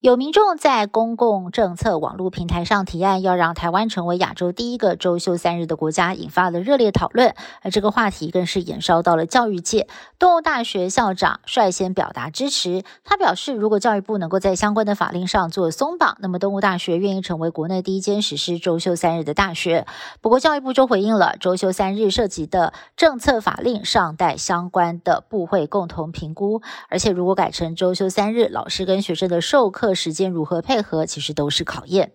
有民众在公共政策网络平台上提案，要让台湾成为亚洲第一个周休三日的国家，引发了热烈讨论。而这个话题更是延烧到了教育界。动物大学校长率先表达支持，他表示，如果教育部能够在相关的法令上做松绑，那么动物大学愿意成为国内第一间实施周休三日的大学。不过，教育部就回应了，周休三日涉及的政策法令尚待相关的部会共同评估。而且，如果改成周休三日，老师跟学生的授课时间如何配合，其实都是考验。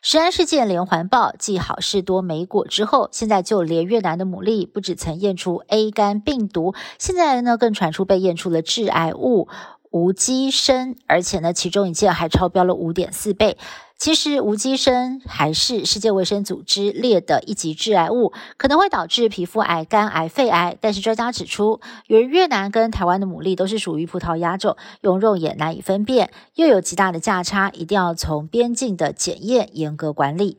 食安事件连环爆，继好事多美果之后，现在就连越南的牡蛎不止曾验出 A 肝病毒，现在呢更传出被验出了致癌物无机砷，而且呢其中一件还超标了五点四倍。其实无机砷还是世界卫生组织列的一级致癌物，可能会导致皮肤癌、肝癌、肺癌。但是专家指出，由于越南跟台湾的牡蛎都是属于葡萄牙种，用肉眼难以分辨，又有极大的价差，一定要从边境的检验严格管理。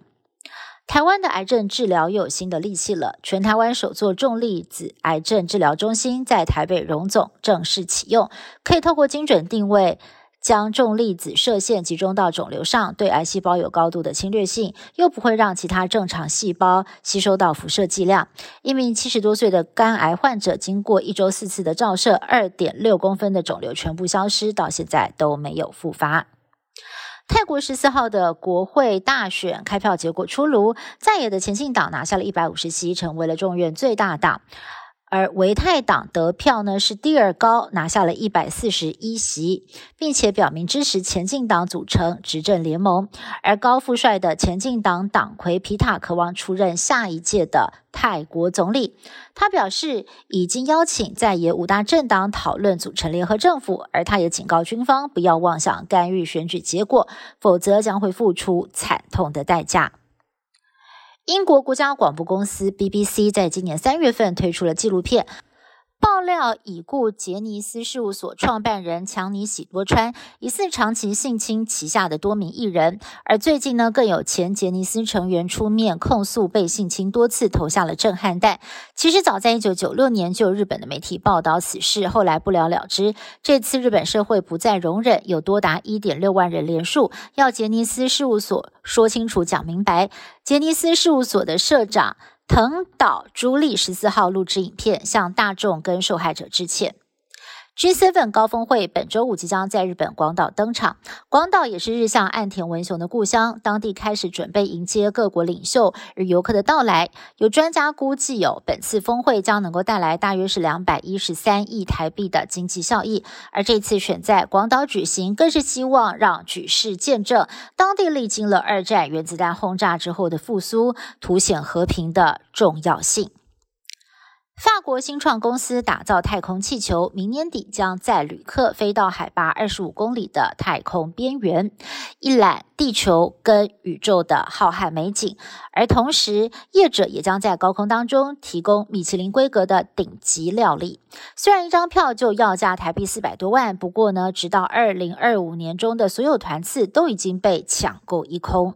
台湾的癌症治疗又有新的利器了，全台湾首座重粒子癌症治疗中心在台北荣总正式启用，可以透过精准定位。将重粒子射线集中到肿瘤上，对癌细胞有高度的侵略性，又不会让其他正常细胞吸收到辐射剂量。一名七十多岁的肝癌患者，经过一周四次的照射，二点六公分的肿瘤全部消失，到现在都没有复发。泰国十四号的国会大选开票结果出炉，在野的前进党拿下了一百五十席，成为了众院最大党。而维泰党得票呢是第二高，拿下了一百四十一席，并且表明支持前进党组成执政联盟。而高富帅的前进党党魁皮塔渴望出任下一届的泰国总理。他表示已经邀请在野五大政党讨论组成联合政府，而他也警告军方不要妄想干预选举结果，否则将会付出惨痛的代价。英国国家广播公司 BBC 在今年三月份推出了纪录片。爆料已故杰尼斯事务所创办人强尼喜多川疑似长期性侵旗下的多名艺人，而最近呢，更有前杰尼斯成员出面控诉被性侵多次，投下了震撼弹。其实早在一九九六年就日本的媒体报道此事，后来不了了之。这次日本社会不再容忍，有多达一点六万人联署，要杰尼斯事务所说清楚、讲明白。杰尼斯事务所的社长。藤岛朱莉十四号录制影片，向大众跟受害者致歉。G7 高峰会本周五即将在日本广岛登场，广岛也是日向岸田文雄的故乡，当地开始准备迎接各国领袖与游客的到来。有专家估计，有本次峰会将能够带来大约是两百一十三亿台币的经济效益。而这次选在广岛举行，更是希望让举世见证当地历经了二战原子弹轰炸之后的复苏，凸显和平的重要性。法国新创公司打造太空气球，明年底将载旅客飞到海拔二十五公里的太空边缘，一览地球跟宇宙的浩瀚美景。而同时，业者也将在高空当中提供米其林规格的顶级料理。虽然一张票就要价台币四百多万，不过呢，直到二零二五年中的所有团次都已经被抢购一空。